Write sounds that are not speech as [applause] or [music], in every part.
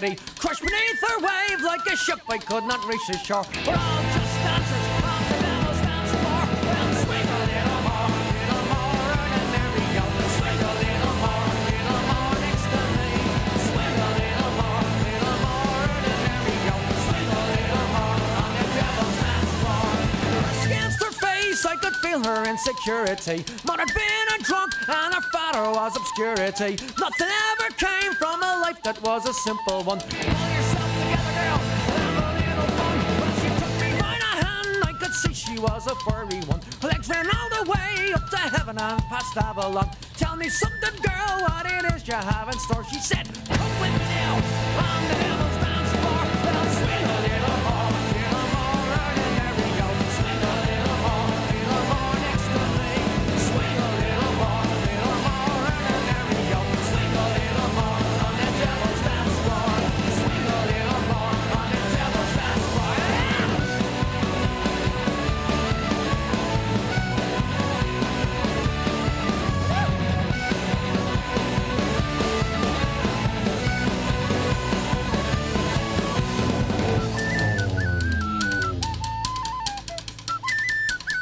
Crushed beneath her wave like a ship I could not reach the shore. We're all just dancers the swing a little more, little more. Swing a little more, little more next to me. Swing a little more, little more. Swing a little more on the. Against her face, I could feel her insecurity. Mother had been a drunk, and her father was obscurity. Nothing ever came from a life that was a simple one. Pull yourself together, girl, have a little fun. When she took me by the hand, I could see she was a furry one. Legs ran all the way up to heaven and past Avalon. Tell me something, girl, what it is you have in store. She said, Come with me now,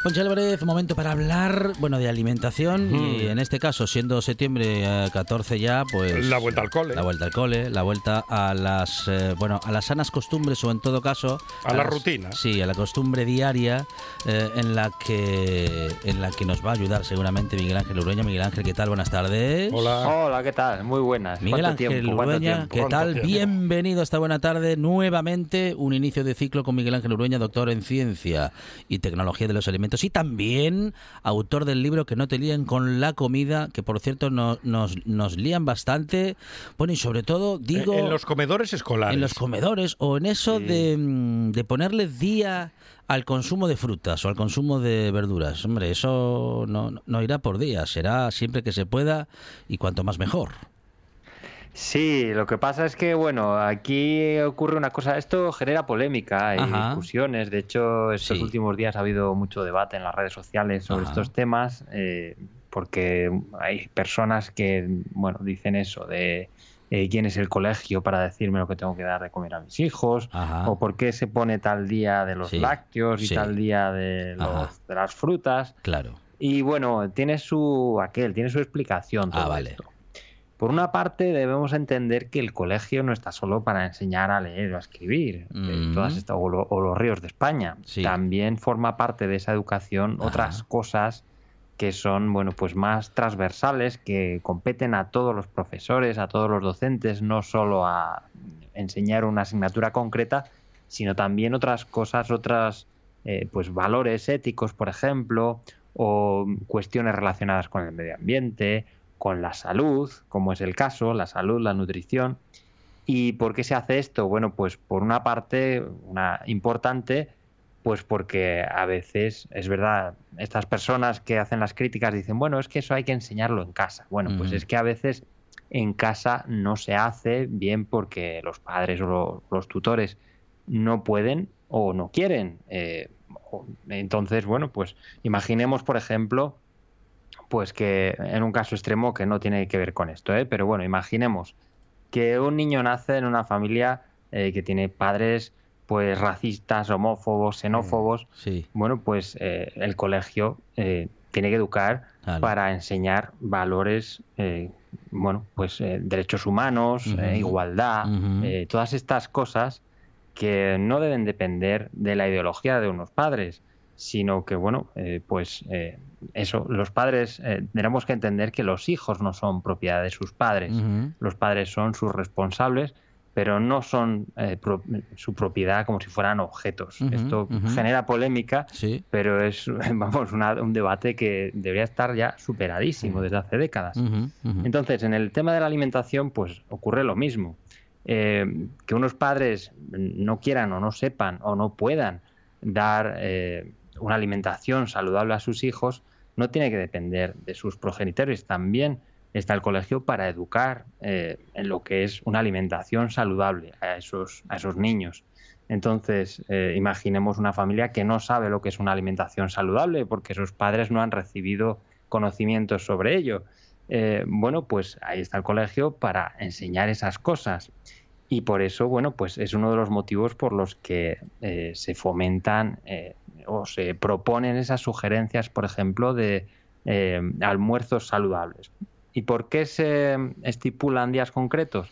Concha Álvarez, momento para hablar, bueno, de alimentación y en este caso, siendo septiembre eh, 14 ya, pues La vuelta al cole. la vuelta al cole, la vuelta a las, eh, bueno, a las sanas costumbres o en todo caso A la las- rutina. Sí, a la costumbre diaria eh, en la que en la que nos va a ayudar seguramente Miguel Ángel Urueña. Miguel Ángel, ¿qué tal? Buenas tardes. Hola. Hola, ¿qué tal? Muy buenas. Miguel ¿Cuánto Ángel tiempo? ¿Cuánto Urueña? ¿qué ¿Cuánto tal? tiempo? Bienvenido esta buena tarde. Nuevamente un inicio de ciclo con Miguel Ángel Urueña, doctor en ciencia y tecnología de los alimentos y también autor del libro Que no te líen con la comida, que por cierto no- nos, nos lían bastante. Bueno, y sobre todo, digo, en los comedores escolares. en los comedores o en eso de, mm, de ponerle día al consumo de frutas o al consumo de verduras. Hombre, eso no, no irá por día, será siempre que se pueda y cuanto más mejor. Sí, lo que pasa es que, bueno, aquí ocurre una cosa, esto genera polémica y Ajá. discusiones, de hecho, estos Sí. últimos días ha habido mucho debate en las redes sociales sobre Ajá. estos temas, eh, porque hay personas que, bueno, dicen eso, de eh, quién es el colegio para decirme lo que tengo que dar de comer a mis hijos, Ajá. o por qué se pone tal día de los Sí, lácteos y sí. tal día de, los- de las frutas. Claro. Y bueno, tiene su aquel, tiene su explicación todo Ah, vale. esto. Por una parte, debemos entender que el colegio no está solo para enseñar a leer o a escribir, Mm. todas estas, o, lo- o los ríos de España. Sí. También forma parte de esa educación Ajá. otras cosas que son, bueno, pues más transversales, que competen a todos los profesores, a todos los docentes, no solo a enseñar una asignatura concreta, sino también otras cosas, otras, eh, pues valores éticos, por ejemplo, o cuestiones relacionadas con el medio ambiente, con la salud, como es el caso, la salud, la nutrición. ¿Y por qué se hace esto? Bueno, pues por una parte, una importante, pues porque a veces, es verdad, estas personas que hacen las críticas dicen, bueno, es que eso hay que enseñarlo en casa. Bueno, pues es que a veces en casa no se hace bien porque los padres o lo- los tutores no pueden o no quieren. eh, entonces, bueno, pues imaginemos, por ejemplo, pues que en un caso extremo que no tiene que ver con esto, ¿eh? pero bueno, imaginemos que un niño nace en una familia eh, que tiene padres pues racistas, homófobos, xenófobos. Sí. Bueno, pues eh, el colegio eh, tiene que educar para enseñar valores, eh, bueno, pues derechos humanos, igualdad, todas estas cosas que no deben depender de la ideología de unos padres, sino que, bueno, eh, pues eso, los padres eh, tenemos que entender que los hijos no son propiedad de sus padres, los padres son sus responsables, pero no son eh, pro- su propiedad como si fueran objetos. Esto genera polémica, Sí. pero es [laughs] vamos una- un debate que debería estar ya superadísimo desde hace décadas. Entonces, en el tema de la alimentación, pues ocurre lo mismo. Eh, que unos padres no quieran o no sepan o no puedan dar eh, una alimentación saludable a sus hijos no tiene que depender de sus progenitores. También está el colegio para educar eh, en lo que es una alimentación saludable a esos, niños. Entonces, eh, imaginemos una familia que no sabe lo que es una alimentación saludable porque sus padres no han recibido conocimientos sobre ello. Eh, bueno, pues ahí está el colegio para enseñar esas cosas. Y por eso, bueno, pues es uno de los motivos por los que se fomentan o se proponen esas sugerencias, por ejemplo, de eh, almuerzos saludables. ¿Y por qué se estipulan días concretos?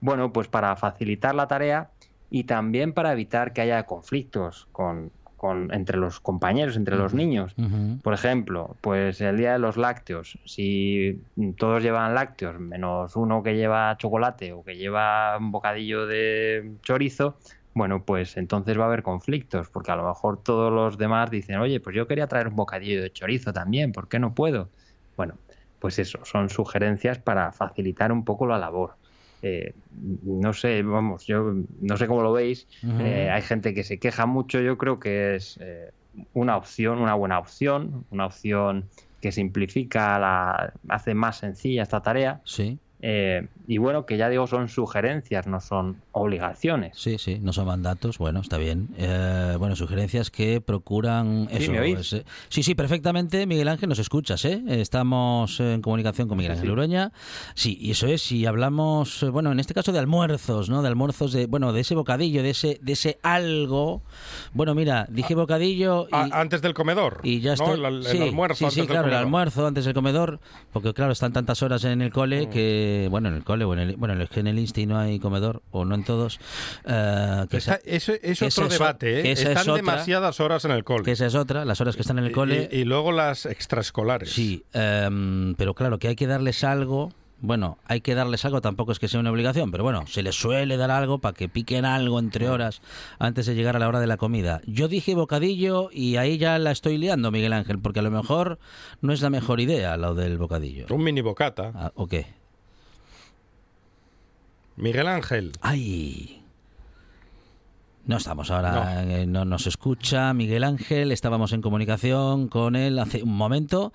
Bueno, pues para facilitar la tarea y también para evitar que haya conflictos con, con- entre los compañeros, entre los niños. Por ejemplo, pues el día de los lácteos, si todos llevan lácteos, menos uno que lleva chocolate o que lleva un bocadillo de chorizo, bueno, pues entonces va a haber conflictos, porque a lo mejor todos los demás dicen, oye, pues yo quería traer un bocadillo de chorizo también, ¿por qué no puedo? Bueno, pues eso, son sugerencias para facilitar un poco la labor. Eh, no sé, vamos, yo no sé cómo lo veis. Eh, hay gente que se queja mucho. Yo creo que es eh, una opción, una buena opción, una opción que simplifica, la, hace más sencilla esta tarea. Sí, Eh, y bueno, que ya digo, son sugerencias, no son obligaciones. sí, sí, no son mandatos, bueno, está bien. Eh, bueno, sugerencias que procuran Sí, eso. ¿me oís? es, sí, sí, perfectamente, Miguel Ángel, nos escuchas, ¿eh? Estamos en comunicación con Miguel Ángel sí. Ureña. Sí, y eso es, si hablamos, eh, bueno, en este caso de almuerzos, ¿no? De almuerzos, de, bueno, de ese bocadillo, de ese, de ese algo. Bueno, mira, dije bocadillo y... A- antes del comedor. Y ya ¿no? estoy. El, el sí, almuerzo sí, antes sí, del claro, el comedor. almuerzo antes del comedor, porque claro, están tantas horas en el cole Mm. que, bueno, en el cole, o en el, bueno, es que en el Insti no hay comedor, o no en todos, eh, que, Está- esa, eso es otro esa debate, ¿eh? es Están otra. demasiadas horas en el cole. que esa es otra, las horas que están en el cole. Y, y luego las extraescolares. Sí, em, pero claro, que hay que darles algo. Bueno, hay que darles algo, tampoco es que sea una obligación, pero bueno, se les suele dar algo para que piquen algo entre horas antes de llegar a la hora de la comida. Yo dije bocadillo y ahí ya la estoy liando, Miguel Ángel, porque a lo mejor no es la mejor idea lo del bocadillo. Un mini bocata. Ah, ¿O qué? Miguel Ángel. ¡Ay! No estamos ahora, eh, no. nos escucha Miguel Ángel, estábamos en comunicación con él hace un momento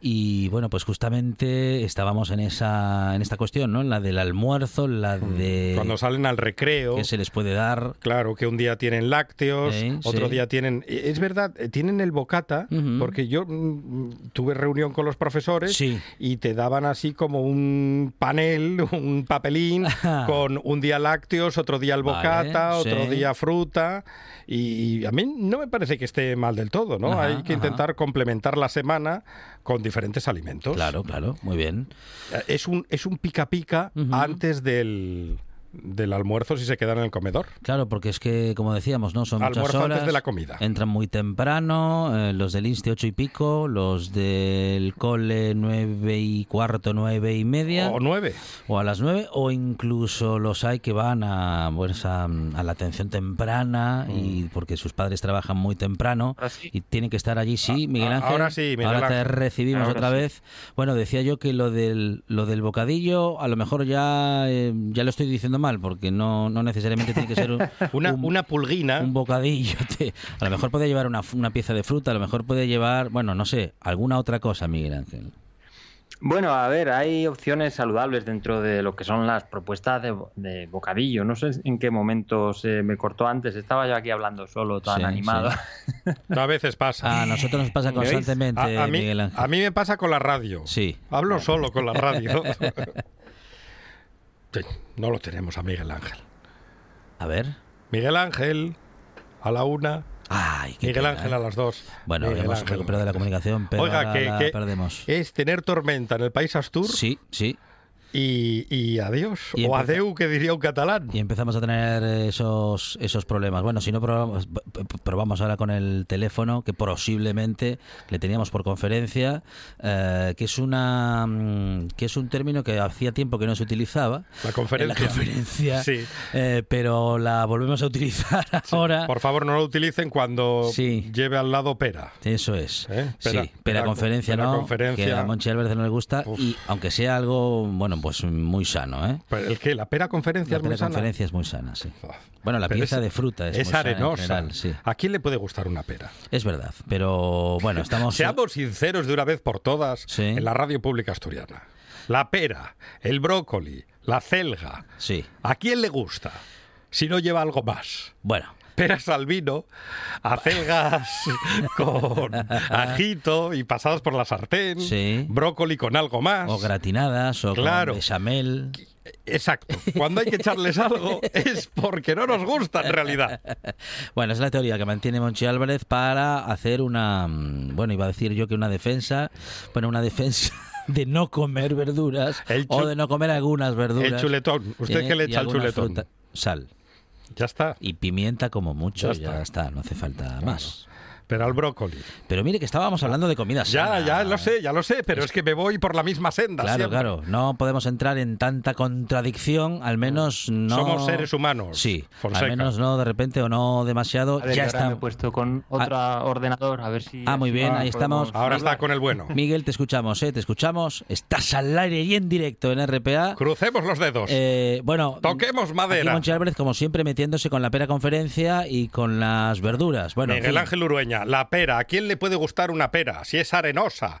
y bueno, pues justamente estábamos en esa en esta cuestión, ¿no? En la del almuerzo, la de Mm. Cuando salen al recreo. que se les puede dar. Claro, que un día tienen lácteos, Sí, otro sí. día tienen... Es verdad, eh, tienen el bocata, porque yo mm, tuve reunión con los profesores Sí. y te daban así como un panel, [laughs] un papelín, con un día lácteos, otro día el Vale, bocata, otro sí. día fruta, y, y a mí no me parece que esté mal del todo, ¿no? Ajá, Hay que ajá. intentar complementar la semana con diferentes alimentos. Claro, claro, muy bien. Es un, es un pica pica antes del, del almuerzo si se quedan en el comedor. Claro, porque es que, como decíamos, ¿no? Son muchas Almuerzo horas. antes de la comida. Entran muy temprano, eh, los del Insti ocho y pico, los del cole nueve y cuarto, nueve y media. O nueve. o a las 9 o incluso los hay que van a, pues, a, a la atención temprana y Mm. porque sus padres trabajan muy temprano sí. y tienen que estar allí sí Ah, Miguel Ángel ahora sí, Miguel ahora te recibimos Ahora otra sí. vez bueno decía yo que lo del lo del bocadillo a lo mejor ya eh, ya lo estoy diciendo mal porque no, no necesariamente tiene que ser un, [laughs] Una, un- una pulguina. un bocadillo. [laughs] te- a lo mejor puede llevar una, una pieza de fruta, a lo mejor puede llevar, bueno, no sé, alguna otra cosa, Miguel Ángel. Bueno, a ver, hay opciones saludables dentro de lo que son las propuestas de, de bocadillo. No sé en qué momento se me cortó antes. Estaba yo aquí hablando solo, tan Sí, animado. [laughs] A veces pasa. A nosotros nos pasa constantemente, A, a mí, Miguel Ángel. a mí me pasa con la radio. Sí. Hablo solo con la radio. Sí, no lo tenemos a Miguel Ángel. A ver. Miguel Ángel a la una, Ay, qué Miguel pena, Ángel ¿eh? a las dos. Bueno, Miguel hemos Ángel. recuperado la comunicación, pero Oiga, que, la que perdemos. es tener tormenta en el país Astur. Sí, sí. Y, y adiós. Y o adeu, que diría un catalán. Y empezamos a tener esos, esos problemas. Bueno, si no probamos, probamos ahora con el teléfono, que posiblemente le teníamos por conferencia, eh, que es una mm, que es un término que hacía tiempo que no se utilizaba. La conferencia. En la conferencia. Sí. eh, pero la volvemos a utilizar [laughs] ahora. Por favor, no lo utilicen cuando Sí. lleve al lado pera. Eso es. ¿Eh? sí, Pera- pera- conferencia pera no, conferencia. que a Monchi Álvarez no le gusta Uf. y aunque sea algo, bueno, pues muy sano, ¿eh? Pero ¿El qué? ¿La pera conferencia La es muy sana? conferencia es muy sana, sí. Bueno, la Pero pieza es- de fruta es, muy Es sana en arenosa. general, sí. ¿A quién le puede gustar una pera? Es verdad, pero bueno, estamos... Seamos sinceros de una vez por todas Sí. en la radio pública asturiana. La pera, el brócoli, la celga. Sí, ¿A quién le gusta? Si no lleva algo más. bueno, Peras al vino, acelgas [laughs] con ajito y pasadas por la sartén, Sí. brócoli con algo más. o gratinadas o Claro. con bechamel. Exacto. Cuando hay que echarles algo [laughs] es porque no nos gusta en realidad. Bueno, es la teoría que mantiene Monchi Álvarez para hacer una, mm, bueno, iba a decir yo que una defensa, bueno, una defensa [laughs] de no comer verduras o de no comer algunas verduras. El chuletón. ¿Usted ¿eh? qué le echa al chuletón? fruta. Sal Ya está. y pimienta como mucho, Ya ya está. está, no hace falta más. Pero al brócoli. Pero mire que estábamos hablando de comida Ya, sana. ya lo sé, ya lo sé, pero es que me voy por la misma senda. Claro, siempre. claro. No podemos entrar en tanta contradicción, al menos no. Somos seres humanos, Sí, Fonseca. al menos no de repente o no demasiado. A ver, ya ahora me está. he puesto con otro ordenador, a ver si... Ah, muy bien, ahí estamos. Ahora está con el bueno. [laughs] Miguel, te escuchamos, ¿eh? Te escuchamos. Estás al aire y en directo en RPA. Crucemos los dedos. Eh, bueno, Toquemos madera. Monchi Álvarez, como siempre, metiéndose con la pera conferencia y con las verduras. Bueno, en Miguel fin. Ángel Urueña, la pera. ¿A quién le puede gustar una pera? Si es arenosa.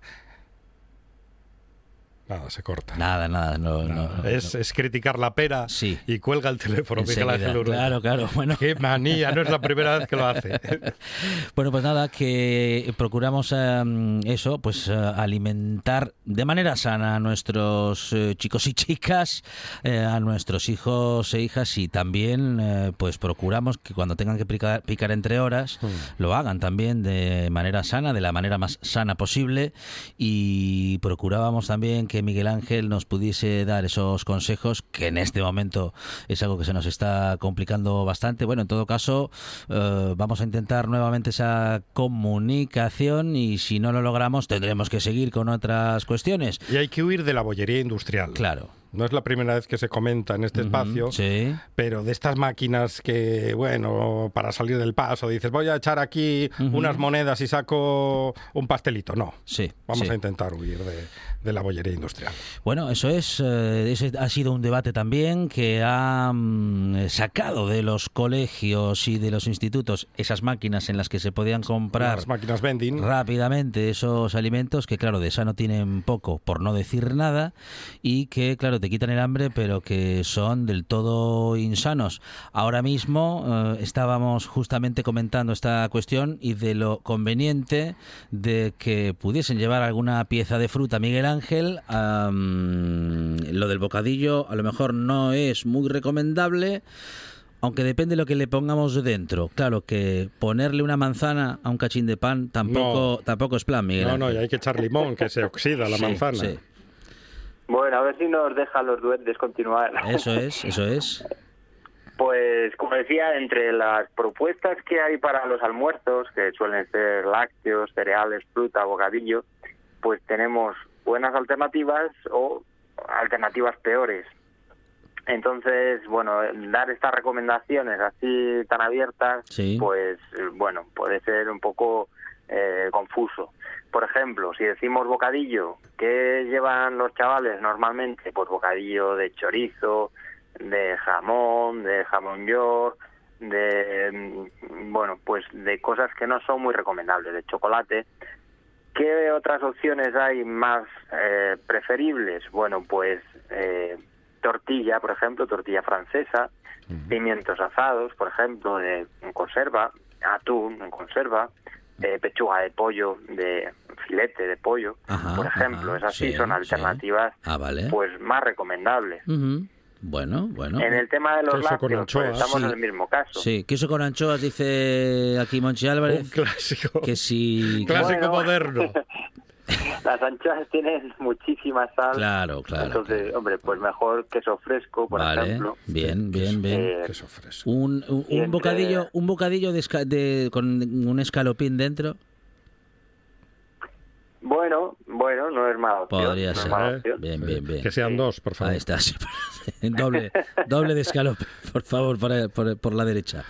Nada, se corta. Nada, nada, no, no, no, es, es criticar la pera Sí. y cuelga el teléfono Miguel. Ángel. Claro, claro. Bueno, Qué manía, no es la primera vez que lo hace. [laughs] Bueno, pues nada, que procuramos eh, eso, pues eh, alimentar de manera sana a nuestros eh, chicos y chicas, eh, a nuestros hijos e hijas y también eh, pues procuramos que cuando tengan que picar, picar entre horas lo hagan también de manera sana, de la manera más sana posible y procurábamos también que Miguel Ángel nos pudiese dar esos consejos que en este momento es algo que se nos está complicando bastante. Bueno, en todo caso, eh, vamos a intentar nuevamente esa comunicación y si no lo logramos tendremos que seguir con otras cuestiones. Y hay que huir de la bollería industrial. Claro. No es la primera vez que se comenta en este espacio, Sí. pero de estas máquinas que, bueno, para salir del paso, dices, voy a echar aquí unas monedas y saco un pastelito. No. Sí, Vamos sí. a intentar huir de, de la bollería industrial. Bueno, eso es, eh, ese ha sido un debate también que ha mm, sacado de los colegios y de los institutos esas máquinas en las que se podían comprar Las máquinas vending. rápidamente esos alimentos que claro de sano tienen poco por no decir nada y que claro te quitan el hambre pero que son del todo insanos ahora mismo eh, estábamos justamente comentando esta cuestión y de lo conveniente de que pudiesen llevar alguna pieza de fruta Miguel Ángel lo del bocadillo a lo mejor no es muy recomendable aunque depende de lo que le pongamos dentro. Claro que ponerle una manzana a un cachín de pan tampoco, tampoco es plan, Miguel. No, no, y hay que echar limón, que se oxida la Sí, manzana. sí. Bueno, a ver si nos dejan los duendes continuar. Eso es, [laughs] eso es. Pues, como decía, entre las propuestas que hay para los almuerzos, que suelen ser lácteos, cereales, fruta, bocadillo, pues tenemos buenas alternativas o alternativas peores. Entonces, bueno, dar estas recomendaciones así tan abiertas, Sí. pues, eh, bueno, puede ser un poco eh, confuso. Por ejemplo, si decimos bocadillo, ¿qué llevan los chavales normalmente? Pues bocadillo de chorizo, de jamón, de jamón york, de, mm, bueno, pues de cosas que no son muy recomendables, de chocolate. ¿Qué otras opciones hay más eh, preferibles? Bueno, pues eh, tortilla, por ejemplo, tortilla francesa, pimientos asados, por ejemplo, de, en conserva, atún en conserva, eh, pechuga de pollo, de filete de pollo, Ajá, por ejemplo. ajá, Esas sí, sí, son sí. alternativas Ah, vale. pues más recomendables. Bueno, bueno. En el tema de los Queso con lácteos, pues, anchoas. estamos Sí. en el mismo caso. Sí, queso con anchoas, dice aquí Monchi Un Álvarez, clásico. que si... Clásico Bueno. moderno. [laughs] Las anchoas tienen muchísima sal. Claro, claro. Entonces, claro. hombre, pues mejor queso fresco, por vale, ejemplo. bien, bien, bien. Eh, Queso fresco. un, un- un entre- bocadillo, un bocadillo de, de- con un escalopín dentro. Bueno, bueno, no es mala opción. Podría no ser. mala opción. Bien, bien, bien. Que sean dos, por favor. Ahí está, sí. [laughs] doble, doble de escalope, por favor, por, por la derecha.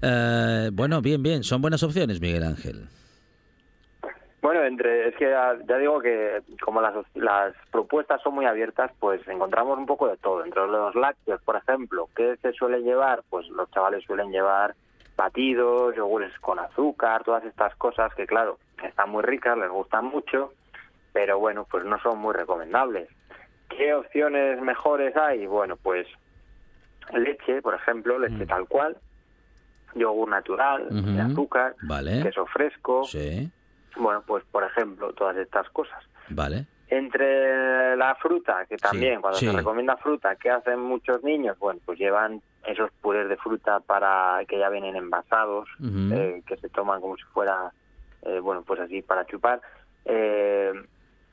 Eh, bueno, bien, bien. Son buenas opciones, Miguel Ángel. Bueno, entre es que ya, ya digo que como las, las propuestas son muy abiertas, pues encontramos un poco de todo. Entre los lácteos, por ejemplo, ¿qué se suele llevar? Pues los chavales suelen llevar batidos, yogures con azúcar, todas estas cosas que, claro, están muy ricas, les gustan mucho, pero bueno, pues no son muy recomendables. ¿Qué opciones mejores hay? Bueno, pues leche, por ejemplo, leche tal cual, yogur natural, de azúcar, Vale. queso fresco, Sí, bueno, pues por ejemplo, todas estas cosas. vale. Entre la fruta, que también cuando sí. se recomienda fruta, ¿qué hacen muchos niños? Bueno, pues llevan esos purés de fruta para que ya vienen envasados, eh, que se toman como si fuera, eh, bueno, pues así para chupar. Eh,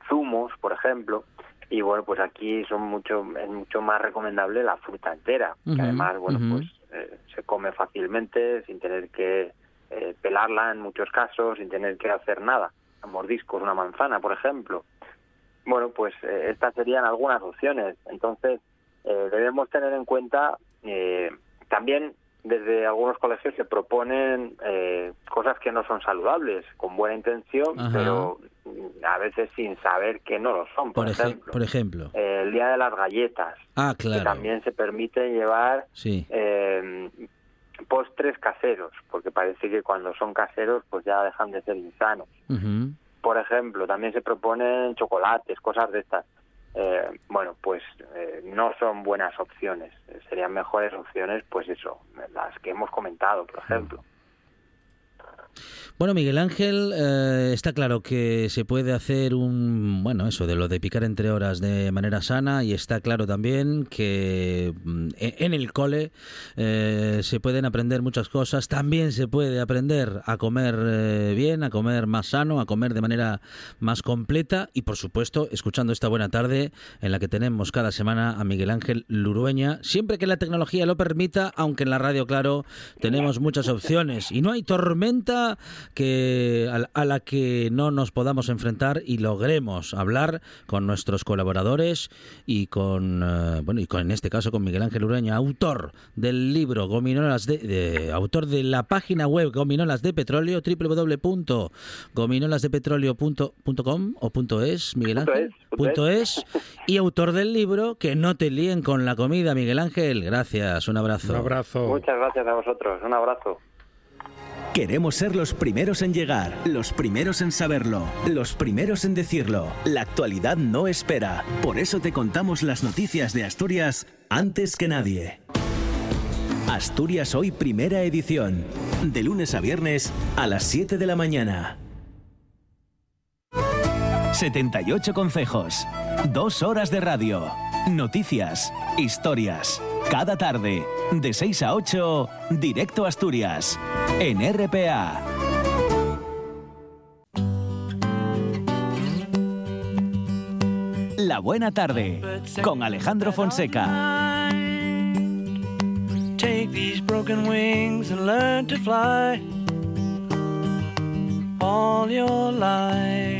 zumos, por ejemplo. Y bueno, pues aquí son mucho es mucho más recomendable la fruta entera, que además, bueno, pues eh, se come fácilmente sin tener que eh, pelarla en muchos casos, sin tener que hacer nada. Mordiscos, una manzana, por ejemplo. Bueno, pues eh, estas serían algunas opciones. Entonces, eh, debemos tener en cuenta eh, también desde algunos colegios se proponen eh, cosas que no son saludables, con buena intención, Ajá. pero mm, a veces sin saber que no lo son. Por, Por, eje- ejemplo, por ejemplo. eh, el día de las galletas, Ah, que claro. también se permite llevar Sí. eh, postres caseros, porque parece que cuando son caseros pues ya dejan de ser insanos. Ujú. Por ejemplo, también se proponen chocolates, cosas de estas. Eh, bueno, pues eh, no son buenas opciones. Eh, Serían mejores opciones, pues eso, las que hemos comentado, por ejemplo. Bueno, Miguel Ángel, eh, está claro que se puede hacer un, bueno, eso de lo de picar entre horas de manera sana y está claro también que mm, e- en el cole eh, se pueden aprender muchas cosas. También se puede aprender a comer eh, bien, a comer más sano, a comer de manera más completa y, por supuesto, escuchando esta buena tarde en la que tenemos cada semana a Miguel Ángel Lurueña, siempre que la tecnología lo permita, aunque en la radio, claro, tenemos muchas opciones y no hay tormenta que a, la- a la que no nos podamos enfrentar y logremos hablar con nuestros colaboradores y con eh, bueno y con en este caso con Miguel Ángel Ureña, autor del libro Gominolas de, de- autor de la página web Gominolas de Petróleo www.gominolasdepetróleo.com o punto .es Miguel Punto Ángel es, punto punto es y autor del libro Que no te líen con la comida Miguel Ángel, gracias, un abrazo. Un abrazo. Muchas gracias a vosotros. Un abrazo. Queremos ser los primeros en llegar, los primeros en saberlo, los primeros en decirlo. La actualidad no espera. Por eso te contamos las noticias de Asturias antes que nadie. Asturias Hoy Primera Edición. De lunes a viernes a las 7 de la mañana. 78 consejos. Dos horas de radio. Noticias. Historias. Cada tarde. De 6 a 8. Directo a Asturias. En RPA. La buena tarde. Con Alejandro Fonseca. Take these broken wings and learn to fly all your life.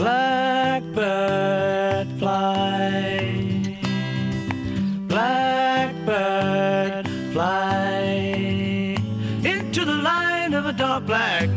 Blackbird fly. Blackbird fly into the light of a dark black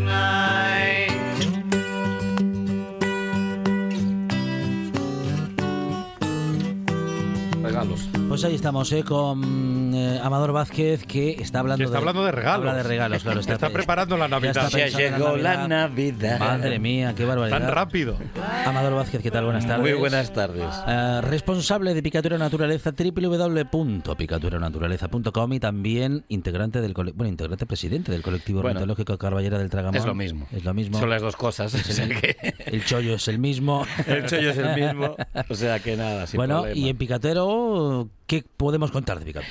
Pues ahí estamos, ¿eh? con eh, Amador Vázquez, que está hablando, Que está hablando de regalos. Habla de regalos, claro. [laughs] Está preparando la ya Navidad. está Ya pensando en llegó la Navidad. Madre mía, qué barbaridad. Tan rápido. Amador Vázquez, ¿qué tal? Buenas tardes. Muy buenas tardes. Eh, responsable de Picatura Naturaleza, www.picaturaнаturaleza.com y también integrante del bueno, integrante presidente del colectivo Bueno, ornitológico Carballera del Tragamón. Es lo mismo. Es lo mismo. Son las dos cosas. [laughs] sea que El chollo es el mismo. el chollo es el mismo. [laughs] O sea que nada, sin bueno, problema. y en Picatero, ¿qué podemos contar de ver.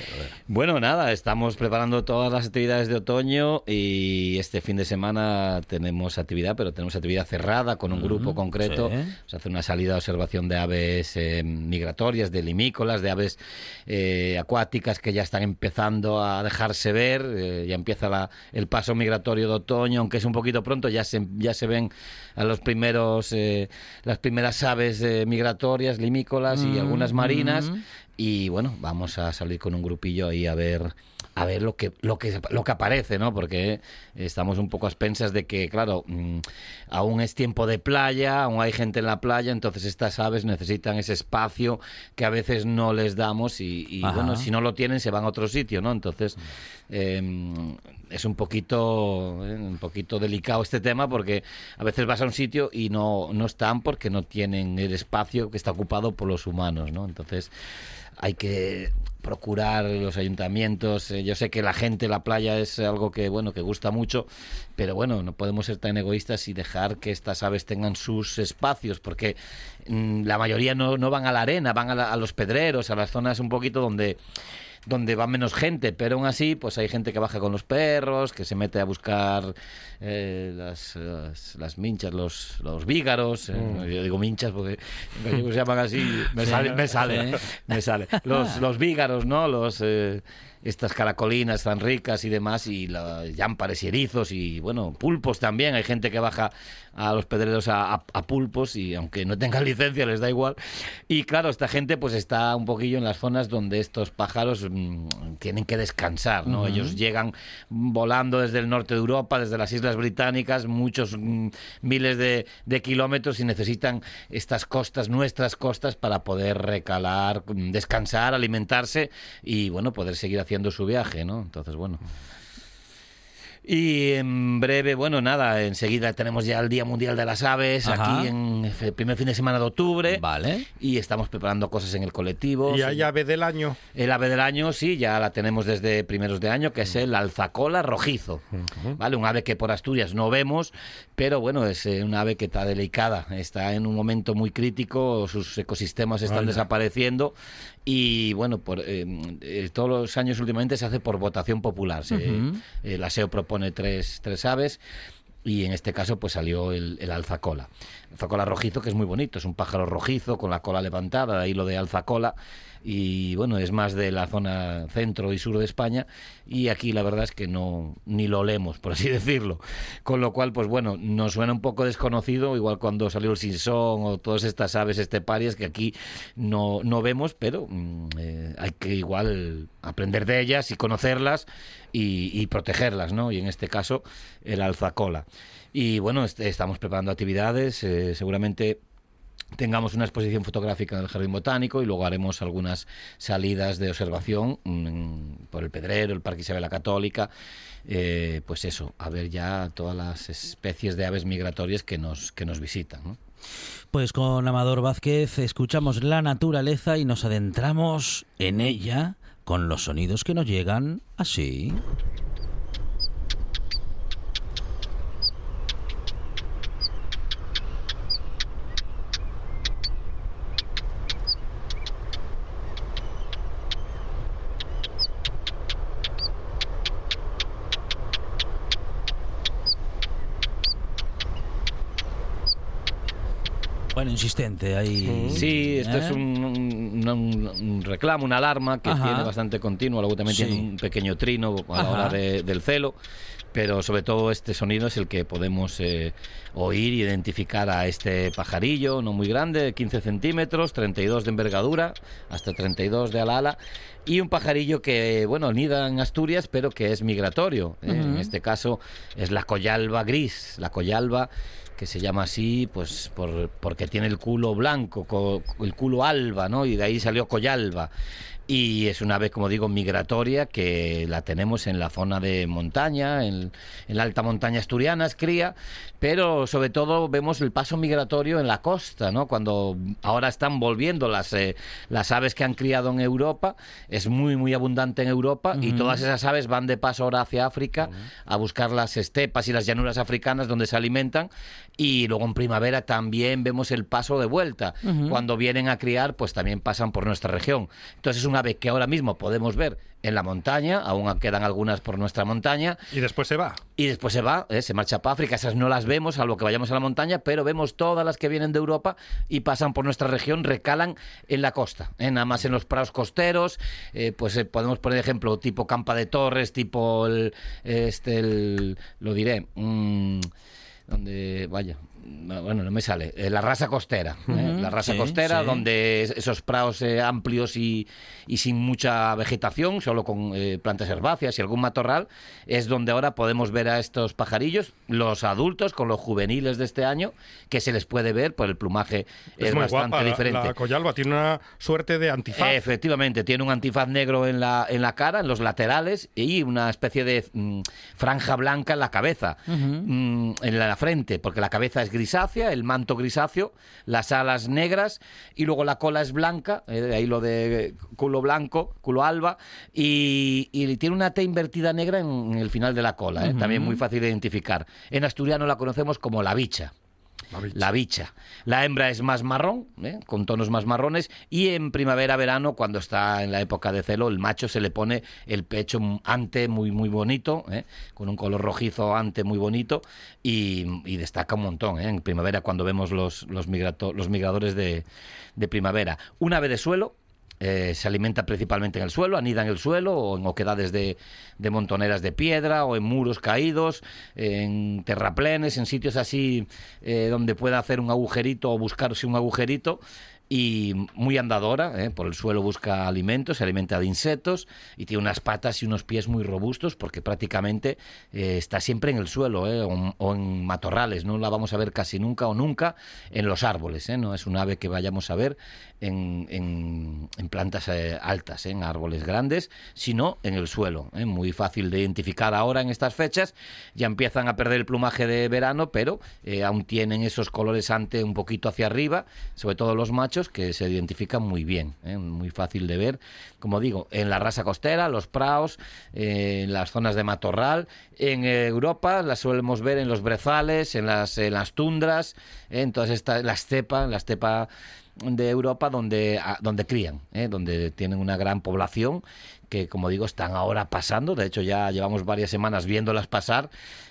Bueno, nada, estamos preparando todas las actividades de otoño y este fin de semana tenemos actividad, pero tenemos actividad cerrada con un grupo concreto. sí. Una salida de observación de aves eh, migratorias, de limícolas, de aves eh, acuáticas que ya están empezando a dejarse ver. eh, ya empieza la- el paso migratorio de otoño, aunque es un poquito pronto, ya se, ya se ven a los primeros, eh, las primeras aves eh, migratorias, limícolas y algunas marinas. Y bueno, vamos a salir con un grupillo ahí a ver a ver lo que lo que lo que aparece, ¿no? Porque estamos un poco a expensas de que, claro, mm, aún es tiempo de playa, aún hay gente en la playa, entonces estas aves necesitan ese espacio que a veces no les damos y, y, bueno, si no lo tienen se van a otro sitio, ¿no? Entonces eh, es un poquito eh, un poquito delicado este tema porque a veces vas a un sitio y no no están porque no tienen el espacio que está ocupado por los humanos, ¿no? Entonces hay que procurar los ayuntamientos. eh, yo sé que la gente, la playa es algo que bueno que gusta mucho, pero bueno, no podemos ser tan egoístas y dejar que estas aves tengan sus espacios, porque mm, la mayoría no, no van a la arena, van a, a los pedreros, a las zonas un poquito donde donde va menos gente, pero aún así, pues hay gente que baja con los perros, que se mete a buscar eh, las, las, las minchas, los, los vígaros, eh, yo digo minchas porque se llaman así, me Sí, sale, me sale, me sale. Los, los vígaros, ¿no? Los, eh, estas caracolinas tan ricas y demás, y la, llámpares y erizos, y bueno, pulpos también. Hay gente que baja a los pedreros a, a- a pulpos y aunque no tengan [laughs] licencia les da igual. Y claro, esta gente pues está un poquillo en las zonas donde estos pájaros mm, tienen que descansar, ¿no? Ellos llegan volando desde el norte de Europa, desde las Islas Británicas, muchos mm, miles de, de kilómetros y necesitan estas costas, nuestras costas, para poder recalar, mm, descansar, alimentarse y bueno, poder seguir haciendo su viaje, ¿no? Entonces, bueno. Y en breve, bueno, nada, enseguida tenemos ya el Día Mundial de las Aves, Ajá. aquí en el primer fin de semana de octubre. Vale. Y estamos preparando cosas en el colectivo. Y hay ave del año. El ave del año, sí, ya la tenemos desde primeros de año, que es el alzacola rojizo. ¿Vale? Un ave que por Asturias no vemos, pero bueno, es eh, una ave que está delicada. Está en un momento muy crítico, sus ecosistemas están desapareciendo. Y bueno, por, eh, eh, todos los años últimamente se hace por votación popular. Se, eh, la SEO propone tres, tres aves. Y en este caso, pues salió el, el alzacola. Alzacola rojizo, que es muy bonito, es un pájaro rojizo con la cola levantada, de ahí lo de alzacola. Y bueno, es más de la zona centro y sur de España. Y aquí la verdad es que no ni lo olemos, por así [laughs] decirlo. Con lo cual, pues bueno, nos suena un poco desconocido, igual cuando salió el sinsón o todas estas aves esteparias que aquí no, no vemos, pero mm, eh, hay que igual aprender de ellas y conocerlas y, y protegerlas, ¿no? Y en este caso, el alzacola. Y bueno, estamos preparando actividades, eh, seguramente tengamos una exposición fotográfica en el Jardín Botánico y luego haremos algunas salidas de observación mm, por el Pedrero, el Parque Isabel la Católica, eh, pues eso, a ver ya todas las especies de aves migratorias que nos, que nos visitan. Pues con Amador Vázquez escuchamos la naturaleza y nos adentramos en ella con los sonidos que nos llegan así. Ahí. Sí, esto ¿eh? es un, un- un- un reclamo, una alarma que Ajá. tiene bastante continuo, luego también Sí. tiene un pequeño trino a la hora de- del celo, pero sobre todo este sonido es el que podemos eh, oír y identificar a este pajarillo, no muy grande, 15 centímetros, 32 de envergadura, hasta 32 de ala ala, y un pajarillo que, bueno, nida en Asturias, pero que es migratorio. eh, En este caso es la collalba gris, la collalba que se llama así pues por, porque tiene el culo blanco, co- el culo alba, ¿no? Y de ahí salió Collalba. Y es una ave, como digo, migratoria que la tenemos en la zona de montaña, en, en la alta montaña asturiana, es cría, pero sobre todo vemos el paso migratorio en la costa, ¿no? Cuando ahora están volviendo las, eh, las aves que han criado en Europa, es muy, muy abundante en Europa y todas esas aves van de paso ahora hacia África a buscar las estepas y las llanuras africanas donde se alimentan y luego en primavera también vemos el paso de vuelta. Cuando vienen a criar, pues también pasan por nuestra región. Entonces es una ave que ahora mismo podemos ver en la montaña, aún quedan algunas por nuestra montaña. Y después se va. Y después se va, ¿eh? se marcha para África. Esas no las vemos, salvo que vayamos a la montaña, pero vemos todas las que vienen de Europa y pasan por nuestra región, recalan en la costa. ¿eh? Nada más en los prados costeros, eh, pues eh, podemos poner ejemplo tipo Campa de Torres, tipo el, este, el, lo diré, mm, donde, vaya, bueno, no me sale, eh, la raza costera, ¿eh? la raza sí, costera, sí. donde es- esos prados eh, amplios y, y sin mucha vegetación, solo con eh, plantas herbáceas y algún matorral, es donde ahora podemos ver a estos pajarillos, los adultos con los juveniles de este año, que se les puede ver, por el plumaje es, Es, muy bastante guapa. la- diferente. La, Coyalba tiene una suerte de antifaz. Efectivamente, tiene un antifaz negro en la, en la cara, en los laterales, y una especie de mm, franja blanca en la cabeza, mm, en la frente, porque la cabeza es grisácea, el manto grisáceo, las alas negras, y luego la cola es blanca, eh, de ahí lo de culo blanco, culo alba, y, y tiene una T invertida negra en, en el final de la cola, eh, también muy fácil de identificar. En asturiano la conocemos como la bicha. La bicha. La hembra es más marrón, ¿eh? con tonos más marrones, y en primavera-verano, cuando está en la época de celo, el macho se le pone el pecho ante muy muy bonito, ¿eh? con un color rojizo ante muy bonito, y, destaca un montón ¿eh? en primavera cuando vemos los, los, los migradores de, de primavera. Un ave de suelo, eh, se alimenta principalmente en el suelo, anida en el suelo o en oquedades de, de montoneras de piedra o en muros caídos, en terraplenes, en sitios así eh, donde pueda hacer un agujerito o buscarse un agujerito y muy andadora, ¿eh? por el suelo busca alimentos, se alimenta de insectos y tiene unas patas y unos pies muy robustos porque prácticamente está siempre en el suelo ¿eh? o, o en matorrales, no la vamos a ver casi nunca o nunca en los árboles, no es un ave que vayamos a ver en, en- plantas eh, altas, ¿eh? en árboles grandes, sino en el suelo, ¿eh? muy fácil de identificar ahora en estas fechas, ya empiezan a perder el plumaje de verano, pero aún tienen esos colores ante un poquito hacia arriba, sobre todo los machos, que se identifican muy bien, muy fácil de ver, como digo, en la raza costera, los praos, en las zonas de matorral, en Europa las solemos ver en los brezales, en las, en las tundras, en todas estas, la estepa, la estepa de Europa donde, donde crían, ¿eh? donde tienen una gran población que, como digo, están ahora pasando. De hecho, ya llevamos varias semanas viéndolas pasar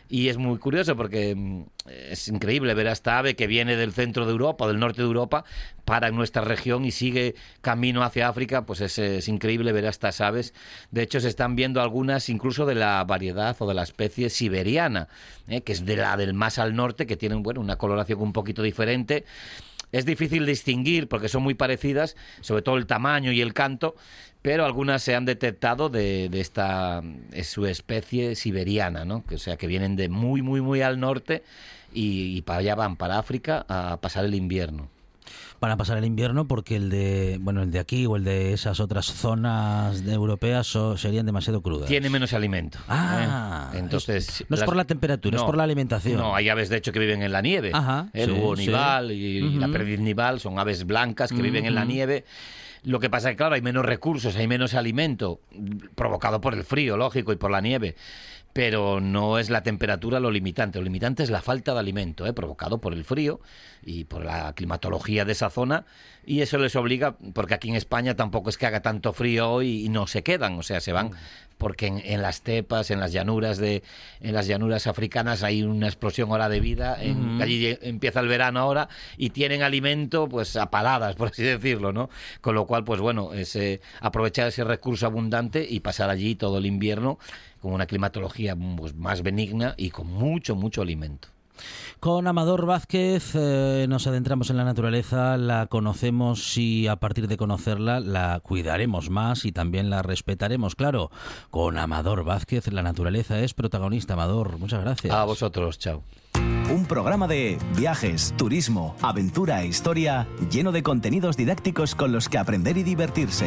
y es muy curioso porque mm, es increíble ver a esta ave que viene del centro de Europa, del norte de Europa, para en nuestra región y sigue camino hacia África. Pues es, es increíble ver a estas aves. De hecho, se están viendo algunas incluso de la variedad o de la especie siberiana, ¿eh? que es de la del más al norte, que tienen bueno, una coloración un poquito diferente. Es difícil distinguir porque son muy parecidas, sobre todo el tamaño y el canto, pero algunas se han detectado de, de esta es su especie siberiana, ¿no? Que, o sea, que vienen de muy, muy, muy al norte y, y para allá van, para África, a pasar el invierno. Para pasar el invierno porque el de bueno el de aquí o el de esas otras zonas de europeas so- serían demasiado crudas. Tiene menos alimento. Ah, ¿eh? entonces es- no es por la temperatura, es por la alimentación. No, hay aves de hecho que viven en la nieve. Ajá, el sí, búho sí. nival y, la perdiz nival son aves blancas que viven en la nieve. Lo que pasa es que, claro, hay menos recursos, hay menos alimento, provocado por el frío, lógico, y por la nieve. Pero no es la temperatura lo limitante. Lo limitante es la falta de alimento, ¿eh? provocado por el frío y por la climatología de esa zona. Y eso les obliga, porque aquí en España tampoco es que haga tanto frío hoy y no se quedan, o sea, se van porque en, en las tepas, en las llanuras de, en las llanuras africanas hay una explosión ahora de vida. En, Ujú. Allí empieza el verano ahora y tienen alimento, pues a paladas, [laughs] por así decirlo, ¿no? Con lo cual, pues bueno, es eh, aprovechar ese recurso abundante y pasar allí todo el invierno con una climatología pues, más benigna y con mucho, mucho alimento. Con Amador Vázquez eh, nos adentramos en la naturaleza, la conocemos y a partir de conocerla la cuidaremos más y también la respetaremos. Claro, con Amador Vázquez la naturaleza es protagonista. Amador, muchas gracias. A vosotros, chao. Un programa de viajes, turismo, aventura e historia lleno de contenidos didácticos con los que aprender y divertirse.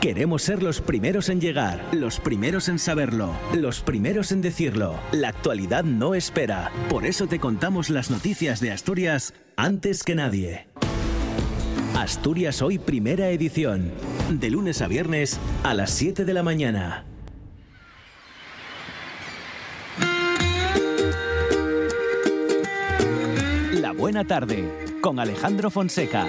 Queremos ser los primeros en llegar, los primeros en saberlo, los primeros en decirlo. La actualidad no espera. Por eso te contamos las noticias de Asturias antes que nadie. Asturias Hoy Primera Edición. De lunes a viernes a las 7 de la mañana. La Buena Tarde con Alejandro Fonseca.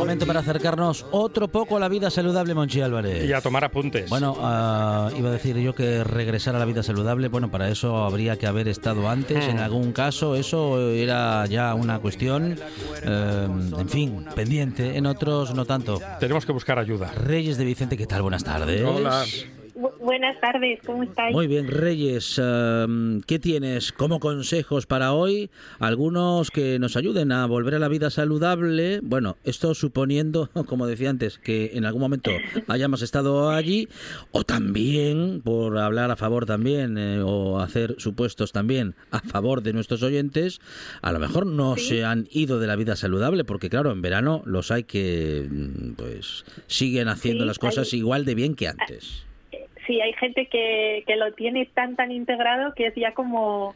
Momento para acercarnos otro poco a la vida saludable, Monchi Álvarez. Y a tomar apuntes. Bueno, uh, iba a decir yo que regresar a la vida saludable, bueno, para eso habría que haber estado antes. En algún caso eso era ya una cuestión, eh, en fin, pendiente. En otros no tanto. Tenemos que buscar ayuda. Reyes de Vicente, ¿qué tal? Buenas tardes. Hola. Buenas tardes, ¿cómo estáis? Muy bien, Reyes, um, ¿qué tienes como consejos para hoy? Algunos que nos ayuden a volver a la vida saludable. Bueno, esto suponiendo, [laughs] como decía antes, que en algún momento hayamos estado allí, o también, por hablar a favor también, eh, o hacer supuestos también a favor de nuestros oyentes, a lo mejor no Sí. se han ido de la vida saludable, porque claro, en verano los hay que, mm, pues, siguen haciendo Sí, las cosas hay- igual de bien que antes. Sí, hay gente que, que lo tiene tan tan integrado que es ya como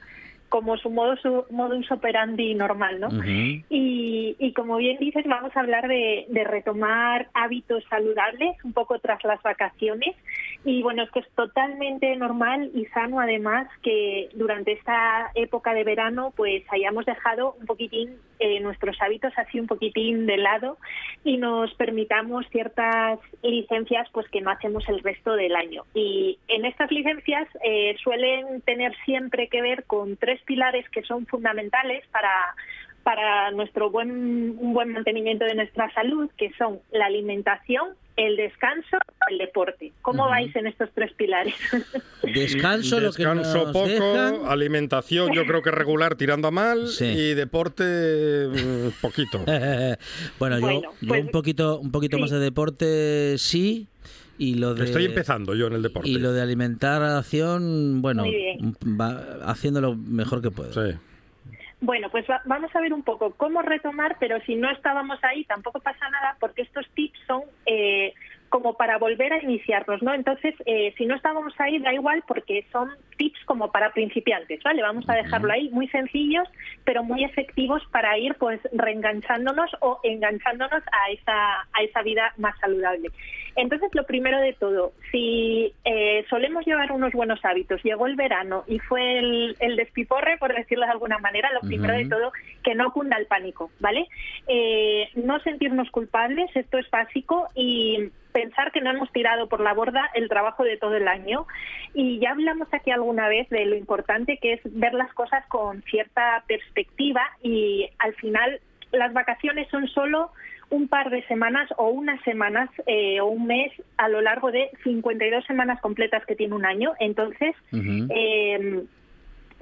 como su modo su modus operandi normal, ¿no? Y, y como bien dices, vamos a hablar de, de retomar hábitos saludables un poco tras las vacaciones. Y bueno, es que es totalmente normal y sano además que durante esta época de verano pues hayamos dejado un poquitín eh, nuestros hábitos así un poquitín de lado y nos permitamos ciertas licencias pues que no hacemos el resto del año. Y en estas licencias eh, suelen tener siempre que ver con tres pilares que son fundamentales para para nuestro buen un buen mantenimiento de nuestra salud, que son la alimentación, el descanso, el deporte. ¿Cómo vais en estos tres pilares? [laughs] Descanso, lo que nos poco, dejan. alimentación yo creo que regular tirando a mal Sí. y deporte mm, poquito. [laughs] bueno, yo, Bueno, yo pues, un poquito, un poquito sí. más de deporte sí. Y lo de, Estoy empezando yo en el deporte. Y lo de alimentación, bueno, va haciendo lo mejor que puedo. Sí. Bueno, pues va- vamos a ver un poco cómo retomar, pero si no estábamos ahí tampoco pasa nada porque estos tips son eh, como para volver a iniciarnos, ¿no? Entonces, eh, si no estábamos ahí da igual porque son tips como para principiantes, ¿vale? Vamos a dejarlo ahí, muy sencillos, pero muy efectivos para ir pues reenganchándonos o enganchándonos a esa, a esa vida más saludable. Entonces, lo primero de todo, si eh, solemos llevar unos buenos hábitos, llegó el verano y fue el, el despiporre, por decirlo de alguna manera, lo primero de todo, que no cunda el pánico, ¿vale? Eh, no sentirnos culpables, esto es básico, y pensar que no hemos tirado por la borda el trabajo de todo el año. Y ya hablamos aquí alguna vez de lo importante que es ver las cosas con cierta perspectiva y al final las vacaciones son solo un par de semanas o unas semanas eh, o un mes a lo largo de 52 semanas completas que tiene un año. Entonces, eh,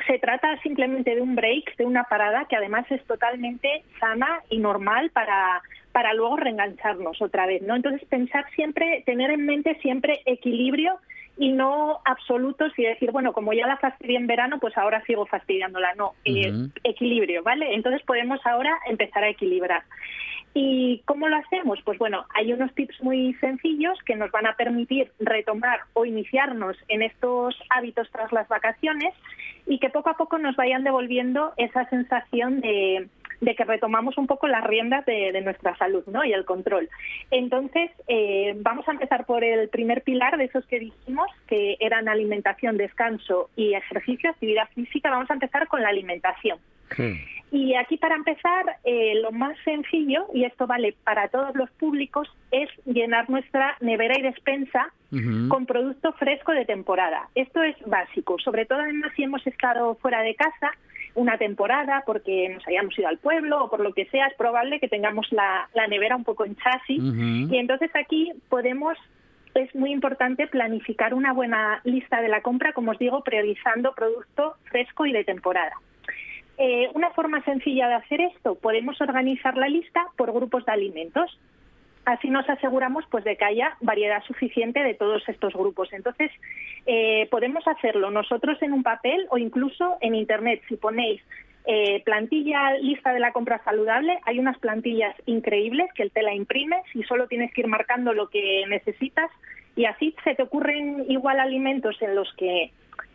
se trata simplemente de un break, de una parada que además es totalmente sana y normal para, para luego reengancharnos otra vez, ¿no? Entonces pensar siempre, tener en mente siempre equilibrio y no absolutos y decir, bueno, como ya la fastidié en verano, pues ahora sigo fastidiándola. No, eh, equilibrio, ¿vale? Entonces podemos ahora empezar a equilibrar. ¿Y cómo lo hacemos? Pues bueno, hay unos tips muy sencillos que nos van a permitir retomar o iniciarnos en estos hábitos tras las vacaciones y que poco a poco nos vayan devolviendo esa sensación de, que retomamos un poco las riendas de, nuestra salud ¿no? y el control. Entonces, eh, vamos a empezar por el primer pilar de esos que dijimos, que eran alimentación, descanso y ejercicio, actividad física. Vamos a empezar con la alimentación. Y aquí para empezar, eh, lo más sencillo, y esto vale para todos los públicos, es llenar nuestra nevera y despensa con producto fresco de temporada. Esto es básico, sobre todo además si hemos estado fuera de casa una temporada porque nos hayamos ido al pueblo o por lo que sea, es probable que tengamos la, la nevera un poco en chasis. Y entonces aquí podemos es muy importante planificar una buena lista de la compra, como os digo, priorizando producto fresco y de temporada. Eh, una forma sencilla de hacer esto, podemos organizar la lista por grupos de alimentos. Así nos aseguramos pues de que haya variedad suficiente de todos estos grupos. Entonces, eh, podemos hacerlo nosotros en un papel o incluso en Internet. Si ponéis eh, plantilla lista de la compra saludable, hay unas plantillas increíbles que él te la imprimes y solo tienes que ir marcando lo que necesitas y así se te ocurren igual alimentos en los que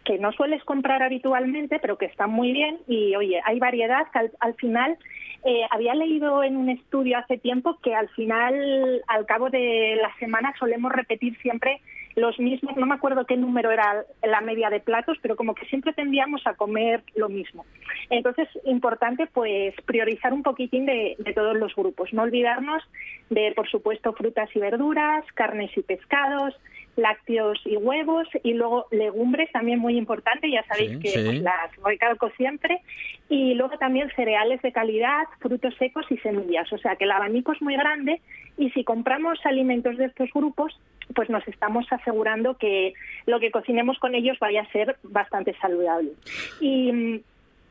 que no sueles comprar habitualmente, pero que están muy bien y, oye, hay variedad que al, al final, eh, había leído en un estudio hace tiempo que al final, al cabo de la semana, solemos repetir siempre los mismos, no me acuerdo qué número era la media de platos, pero como que siempre tendíamos a comer lo mismo. Entonces, importante pues priorizar un poquitín de, de todos los grupos, no olvidarnos de, por supuesto, frutas y verduras, carnes y pescados, lácteos y huevos y luego legumbres también muy importante, ya sabéis Sí, que sí. pues, las recalco siempre y luego también cereales de calidad, frutos secos y semillas, o sea que el abanico es muy grande y si compramos alimentos de estos grupos pues nos estamos asegurando que lo que cocinemos con ellos vaya a ser bastante saludable. Y mm,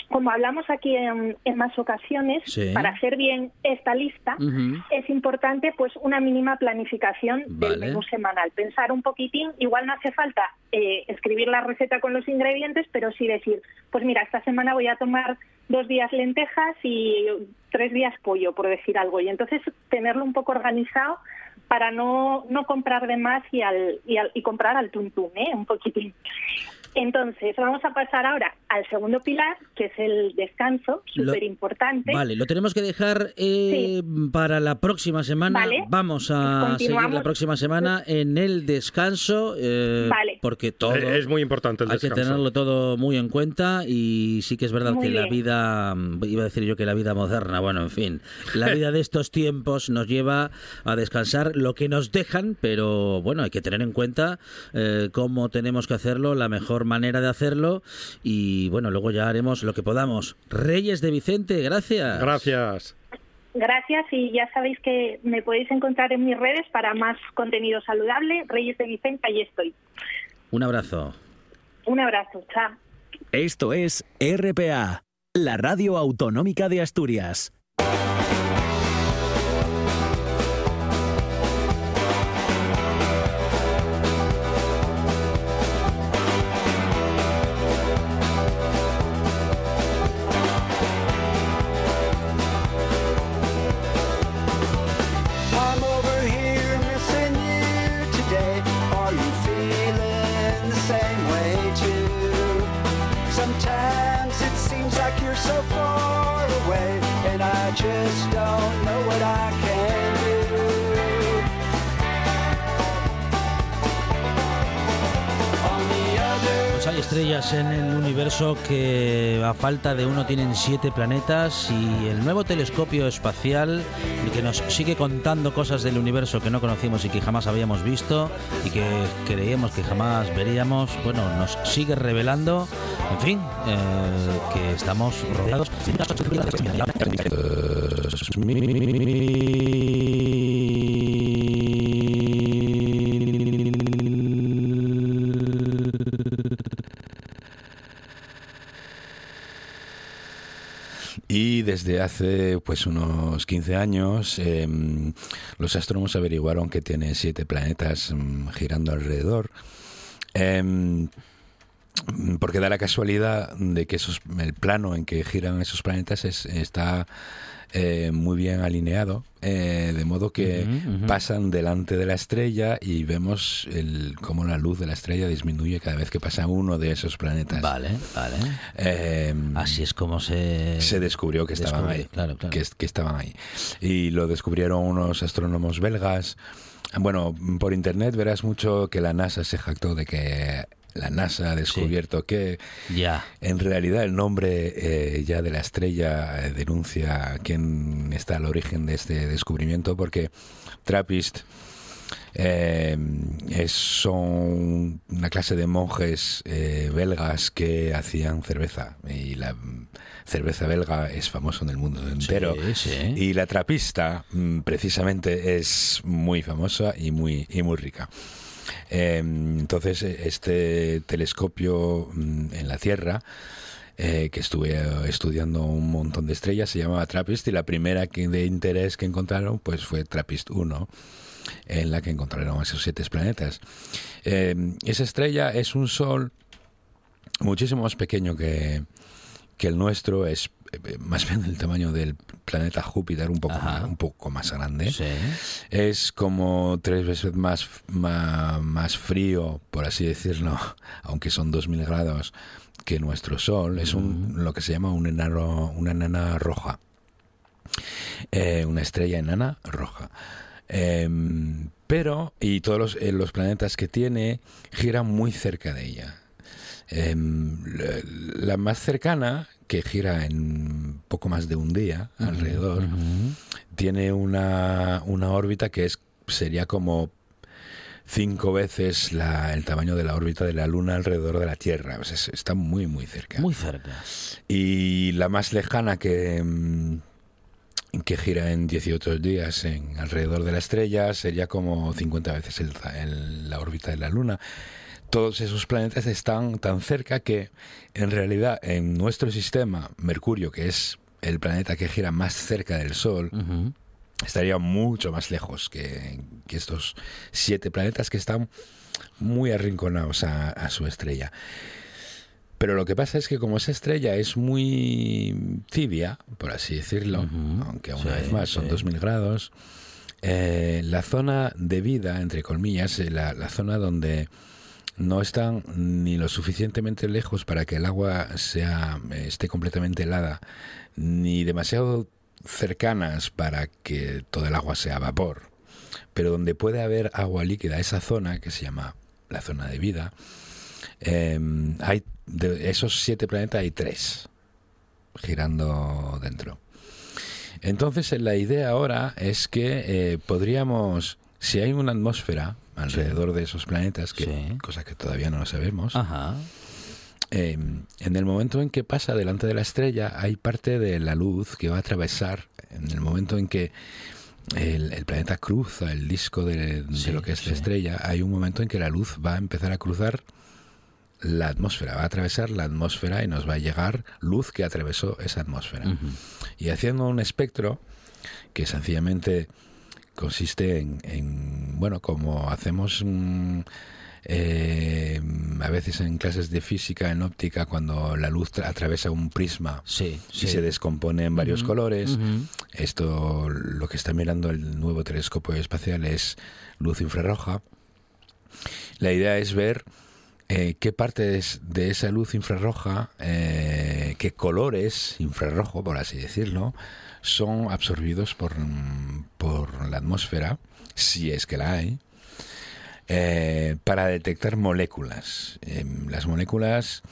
como hablamos aquí en, en más ocasiones, Sí. para hacer bien esta lista es importante pues una mínima planificación del Vale. menú semanal. Pensar un poquitín, igual no hace falta eh, escribir la receta con los ingredientes, pero sí decir, pues mira, esta semana voy a tomar dos días lentejas y tres días pollo, por decir algo. Y entonces tenerlo un poco organizado para no, no comprar de más y, al, y, al- y comprar al tuntún, ¿eh? un poquitín. Entonces, vamos a pasar ahora al segundo pilar, que es el descanso, súper importante. Vale, lo tenemos que dejar eh, para la próxima semana. Vale. Vamos a seguir la próxima semana en el descanso, eh, Vale. porque todo Es muy importante el hay que descanso. tenerlo todo muy en cuenta y sí que es verdad Muy que la vida, mm, iba a decir yo que la vida moderna, bueno, en fin, la vida de estos tiempos nos lleva a descansar lo que nos dejan, pero bueno, hay que tener en cuenta eh, cómo tenemos que hacerlo, la mejor manera de hacerlo y bueno, luego ya haremos lo que podamos. Reyes de Vicente, gracias. Gracias. Gracias y ya sabéis que me podéis encontrar en mis redes para más contenido saludable. Reyes de Vicente, ahí estoy. Un abrazo. Un abrazo, chao. Esto es RPA, la radio autonómica de Asturias. Estrellas en el universo que a falta de uno tienen siete planetas y el nuevo telescopio espacial que nos sigue contando cosas del universo que no conocimos y que jamás habíamos visto y que creíamos que jamás veríamos, bueno, nos sigue revelando, en fin, eh, que estamos rodeados. Desde hace pues unos 15 años em, los astrónomos averiguaron que tiene siete planetas mm, girando alrededor. Em, porque da la casualidad de que esos, el plano en que giran esos planetas es, está eh, muy bien alineado, eh, de modo que pasan delante de la estrella y vemos el, cómo la luz de la estrella disminuye cada vez que pasa uno de esos planetas. Vale, vale. Eh, Así es como se... se descubrió que estaban ahí. claro, claro. Que, que estaban ahí. Y lo descubrieron unos astrónomos belgas. Bueno, por internet verás mucho que la NASA se jactó de que la NASA ha descubierto que Ya. en realidad el nombre eh, ya de la estrella eh, denuncia quién está al origen de este descubrimiento porque Trappist eh, es- son una clase de monjes eh, belgas que hacían cerveza y la cerveza belga es famosa en el mundo entero sí. y la trapista mm, precisamente es muy famosa y muy y muy rica Eh, entonces eh, este telescopio mm, en la Tierra eh, que estuve eh, estudiando un montón de estrellas se llamaba Trappist y la primera que de interés que encontraron pues fue Trappist 1 en la que encontraron esos siete planetas. Eh, esa estrella es un sol muchísimo más pequeño que, que el nuestro, es más bien del tamaño del planeta Júpiter, un poco, más, un poco más grande. Es como tres veces más, más, más frío, por así decirlo, [laughs] aunque son 2000 grados, que nuestro Sol. Es un, lo que se llama un enano, una enana roja. Eh, una estrella enana roja. Em, pero, y todos los, eh, los planetas que tiene giran muy cerca de ella. Em, la, más cercana, que gira en poco más de un día alrededor, tiene una, una órbita que es sería como cinco veces la- el tamaño de la órbita de la Luna alrededor de la Tierra. O sea, es- está muy, muy cerca. Muy cerca. Y la más lejana que, mm, que gira en 18 días en alrededor de la estrella sería como 50 veces el- el- la órbita de la Luna. Todos esos planetas están tan cerca que en realidad en nuestro sistema, Mercurio, que es el planeta que gira más cerca del Sol, estaría mucho más lejos que, que estos siete planetas que están muy arrinconados a, a su estrella. Pero lo que pasa es que como esa estrella es muy tibia, por así decirlo, aunque una Sí, vez más son sí. 2000 grados, eh, la zona de vida, entre comillas, eh, la, la zona donde no están ni lo suficientemente lejos para que el agua sea eh, esté completamente helada, ni demasiado cercanas para que todo el agua sea vapor, pero donde puede haber agua líquida, esa zona que se llama la zona de vida, eh, hay de esos siete planetas hay tres girando dentro. Entonces la idea ahora es que eh, podríamos, si hay una atmósfera alrededor de esos planetas, que cosa que todavía no lo sabemos, eh, en el momento en que pasa delante de la estrella hay parte de la luz que va a atravesar, en el momento en que el, el planeta cruza el disco de, de Sí, lo que es sí. la estrella, hay un momento en que la luz va a empezar a cruzar la atmósfera, va a atravesar la atmósfera y nos va a llegar luz que atravesó esa atmósfera. Y haciendo un espectro que sencillamente consiste en, en, bueno, como hacemos mm, eh, a veces en clases de física, en óptica, cuando la luz tra- atraviesa un prisma sí. y se descompone en varios colores, esto lo que está mirando el nuevo telescopio espacial es luz infrarroja. La idea es ver eh, qué partes de esa luz infrarroja, eh, qué colores infrarrojo, por así decirlo, son absorbidos por, mm, por la atmósfera, si es que la hay, eh, para detectar moléculas. Em, las moléculas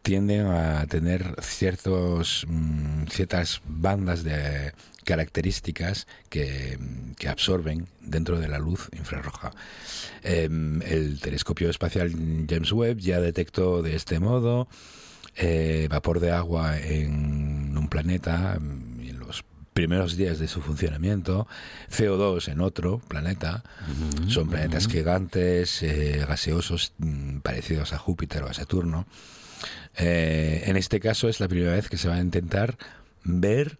tienden a tener ciertos, mm, ciertas bandas de características que, que absorben dentro de la luz infrarroja. Em, el telescopio espacial James Webb ya detectó de este modo eh, vapor de agua en un planeta primeros días de su funcionamiento, CO2 en otro planeta, son planetas gigantes, eh, gaseosos, mm, parecidos a Júpiter o a Saturno. Eh, en este caso es la primera vez que se va a intentar ver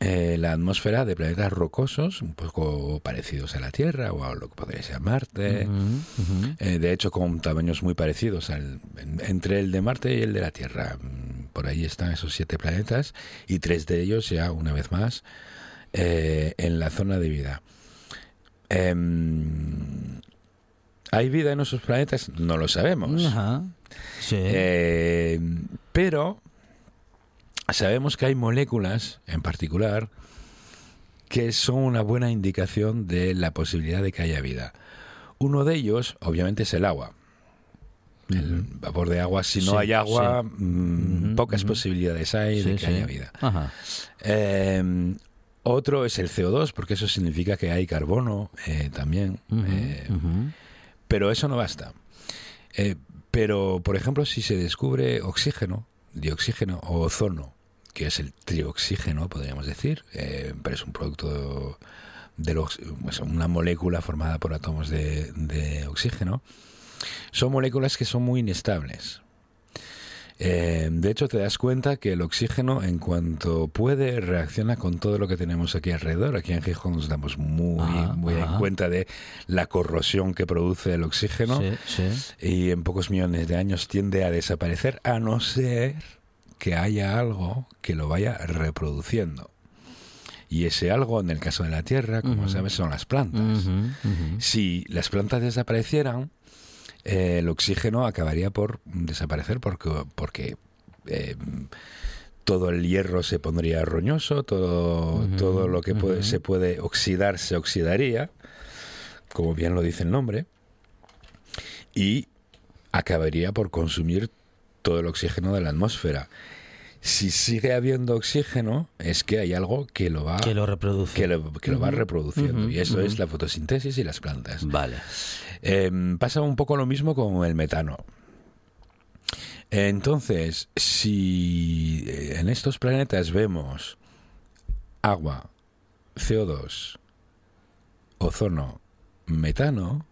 eh, la atmósfera de planetas rocosos, un poco parecidos a la Tierra o a lo que podría ser Marte. Eh, de hecho, con tamaños muy parecidos al- en- entre el de Marte y el de la Tierra. Mm, Por ahí están esos siete planetas y tres de ellos ya, una vez más, eh, en la zona de vida. Em, ¿Hay vida en esos planetas? No lo sabemos. Ajá. Sí. Pero sabemos que hay moléculas en particular que son una buena indicación de la posibilidad de que haya vida. Uno de ellos, obviamente, es el agua. El vapor de agua, si no Sí, hay agua, sí. mm, pocas posibilidades hay de que haya vida. Ajá. Eh, otro es el CO2, porque eso significa que hay carbono eh, también. Eh, pero eso no basta. Eh, pero, por ejemplo, si se descubre oxígeno, dioxígeno o ozono, que es el trioxígeno, podríamos decir, eh, pero es un producto de los, pues, una molécula formada por átomos de, de oxígeno, son moléculas que son muy inestables. Eh, de hecho, te das cuenta que el oxígeno, en cuanto puede, reacciona con todo lo que tenemos aquí alrededor. Aquí en Gijón nos damos muy, Ajá, muy en cuenta de la corrosión que produce el oxígeno Sí, sí. y en pocos millones de años tiende a desaparecer, a no ser que haya algo que lo vaya reproduciendo. Y ese algo, en el caso de la Tierra, como sabes, son las plantas. Si las plantas desaparecieran, eh, el oxígeno acabaría por desaparecer porque, porque eh, todo el hierro se pondría roñoso, todo, todo lo que puede- se puede oxidar se oxidaría, como bien lo dice el nombre, y acabaría por consumir todo el oxígeno de la atmósfera. Si sigue habiendo oxígeno, es que hay algo que lo va Que lo reproduce. que lo, que lo va reproduciendo. y eso es la fotosíntesis y las plantas. Vale. Eh, pasa un poco lo mismo con el metano. Entonces, si eh, en estos planetas vemos agua, CO2, ozono, metano,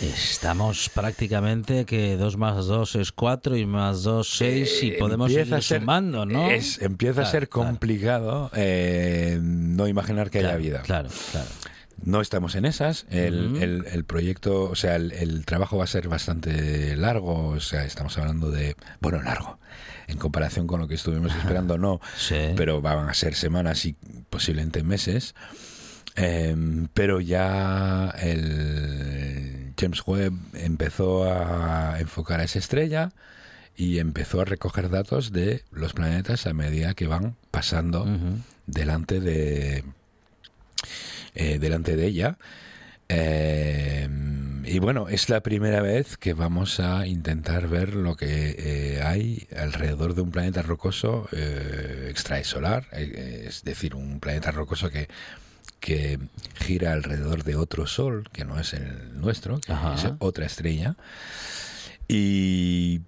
Estamos prácticamente que 2 más 2 es 4 y más 2 6 y eh, podemos a ser- sumando, ¿no? es- empieza a Claro, ser claro, complicado eh, no imaginar que haya claro, vida. Claro, claro. No estamos en esas. El, Ujú. el- el proyecto, o sea, el, el trabajo va a ser bastante largo. O sea, estamos hablando de. Bueno, largo. En comparación con lo que estuvimos esperando, no. Sí. Pero van a ser semanas y posiblemente meses. Em, pero ya el James Webb empezó a enfocar a esa estrella y empezó a recoger datos de los planetas a medida que van pasando delante de eh, delante de ella. Eh, y bueno es la primera vez que vamos a intentar ver lo que eh, hay alrededor de un planeta rocoso eh, extraesolar es decir un planeta rocoso que que gira alrededor de otro sol que no es el nuestro que Ajá. es otra estrella y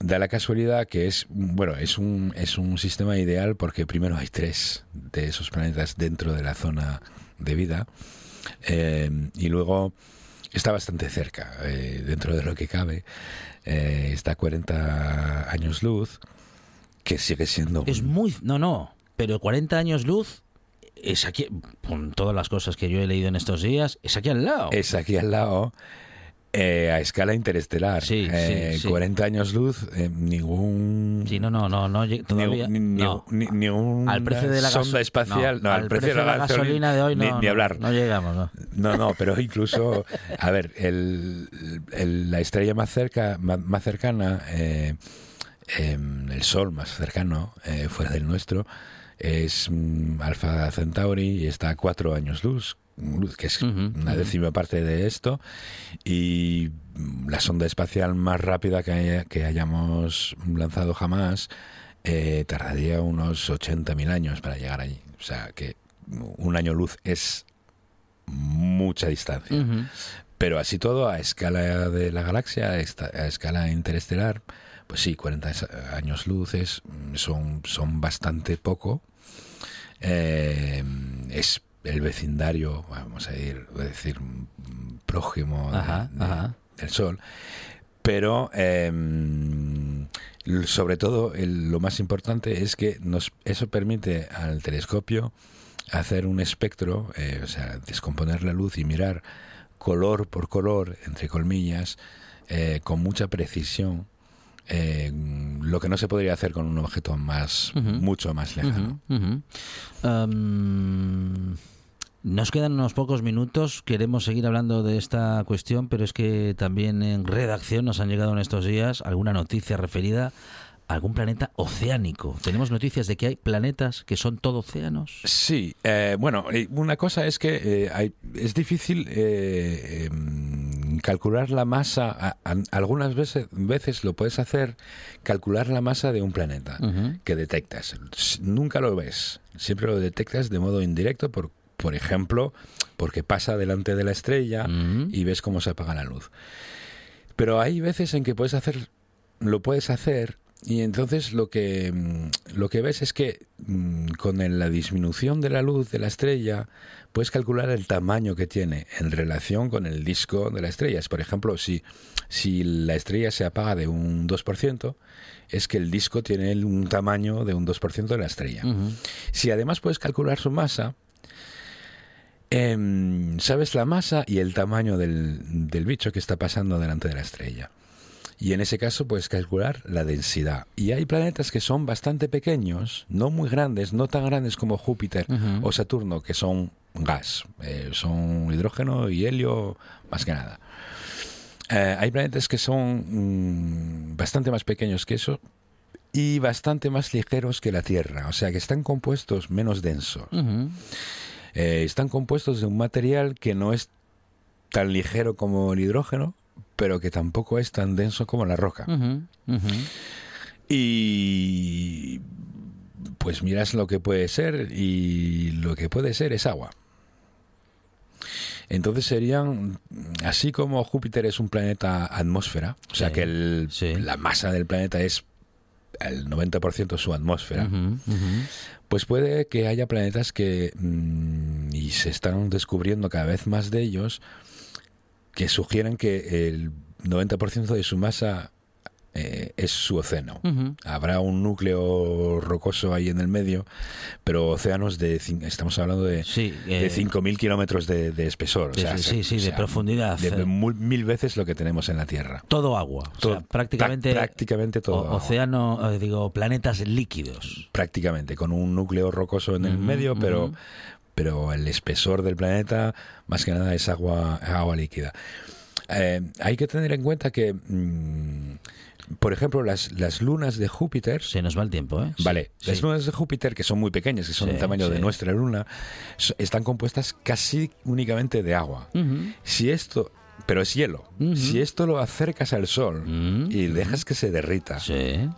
da la casualidad que es bueno es un es un sistema ideal porque primero hay tres de esos planetas dentro de la zona de vida eh, y luego está bastante cerca eh, dentro de lo que cabe eh, está a 40 años luz que sigue siendo Es un- muy... No, no. Pero 40 años luz es aquí... Con todas las cosas que yo he leído en estos días, es aquí al lado. es aquí al lado eh, a escala interestelar Sí, sí, Eh, sí. 40 años luz eh, ningún Sí, no, no, no, no, todavía... ni, ni- no. ni- Al precio de la sonda espacial, no, al, precio, de la, gasolina de hoy ni, no, ni no, hablar. No llegamos, ¿no? No, no, pero incluso, a ver, el, el- la estrella más cerca, más, más cercana, eh, em, el Sol más cercano, eh, fuera del nuestro, es mm, Alpha Centauri y está a cuatro años luz, luz, que es una décima parte de esto, y mm, la sonda espacial más rápida que, haya- que hayamos lanzado jamás eh, tardaría unos 80.000 años para llegar allí. O sea que un año luz es mucha distancia. Pero así todo, a escala de la galaxia, a escala interestelar, pues sí, 40 es- años luces son, son bastante poco. Eh, es el vecindario, vamos a ir, a decir, prójimo de- Ajá, de- ajá. del Sol. pero em, sobre todo el- lo más importante es que nos, eso permite al telescopio hacer un espectro, eh, o sea, descomponer la luz y mirar color por color, entre colmillas, eh, con mucha precisión, eh, lo que no se podría hacer con un objeto más, Ujú. mucho más lejano. Nos quedan unos pocos minutos. Queremos seguir hablando de esta cuestión, pero es que también en redacción nos han llegado en estos días alguna noticia referida a algún planeta oceánico. Tenemos noticias de que hay planetas que son todo océanos. Sí, eh, bueno, una cosa es que eh, hay- es difícil eh, em, calcular la masa. a- a- algunas veces, veces lo puedes hacer calcular la masa de un planeta que detectas. Nunca lo ves, siempre lo detectas de modo indirecto, por, por ejemplo, porque pasa delante de la estrella y ves cómo se apaga la luz. Pero hay veces en que puedes hacer, lo puedes hacer y entonces lo que mm, lo que ves es que mm, con la disminución de la luz de la estrella puedes calcular el tamaño que tiene en relación con el disco de la estrella. Es, Por ejemplo, si si la estrella se apaga de un 2%, es que el disco tiene un tamaño de un 2% de la estrella. Si además puedes calcular su masa, em, sabes la masa y el tamaño del, del bicho que está pasando delante de la estrella. Y en ese caso puedes calcular la densidad. Y hay planetas que son bastante pequeños, no muy grandes, no tan grandes como Júpiter o Saturno, que son gas, eh, son hidrógeno y helio más que nada. Eh, hay planetas que son mm, bastante más pequeños que eso y bastante más ligeros que la Tierra, o sea que están compuestos menos densos. Eh, están compuestos de un material que no es tan ligero como el hidrógeno, pero que tampoco es tan denso como la roca. Y pues miras lo que puede ser y lo que puede ser es agua. Entonces serían, así como Júpiter es un planeta atmósfera, o sea que el- la masa del planeta es el 90% su atmósfera, pues puede que haya planetas que, mm, y se están descubriendo cada vez más de ellos, que sugieren que el 90% de su masa eh, es su océano. Habrá un núcleo rocoso ahí en el medio, pero océanos de, estamos hablando de, eh, de 5.000 kilómetros de, de espesor. o Sí, sea, sí, sí, sí, de profundidad. De Eh. mil veces lo que tenemos en la Tierra. Todo agua. O Todo- sea, prácticamente, prácticamente todo o- agua. océano, eh, digo, planetas líquidos. prácticamente, con un núcleo rocoso en el medio, pero. Pero el espesor del planeta, más que nada, es agua, agua líquida. Eh, hay que tener en cuenta que, mm, por ejemplo, las, las lunas de Júpiter... Se nos va el tiempo, ¿eh? Vale, Sí, las lunas de Júpiter, que son muy pequeñas, que son Sí, del tamaño de nuestra luna, están compuestas casi únicamente de agua. Si esto, pero es hielo, si esto lo acercas al sol y dejas que se derrita,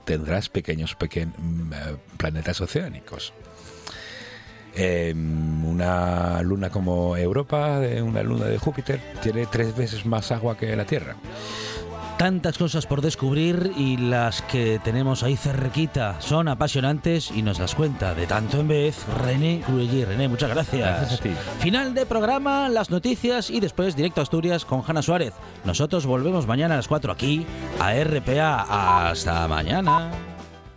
tendrás pequeños pequen- mm, eh, planetas oceánicos. Eh, una luna como Europa, una luna de Júpiter, tiene tres veces más agua que la Tierra. Tantas cosas por descubrir y las que tenemos ahí cerquita son apasionantes y nos las cuenta de tanto en vez René Cruelli. René, muchas gracias. Gracias a ti. Final de programa, las noticias y después directo a Asturias con Hanna Suárez. Nosotros volvemos mañana a las 4 aquí a RPA. Hasta mañana.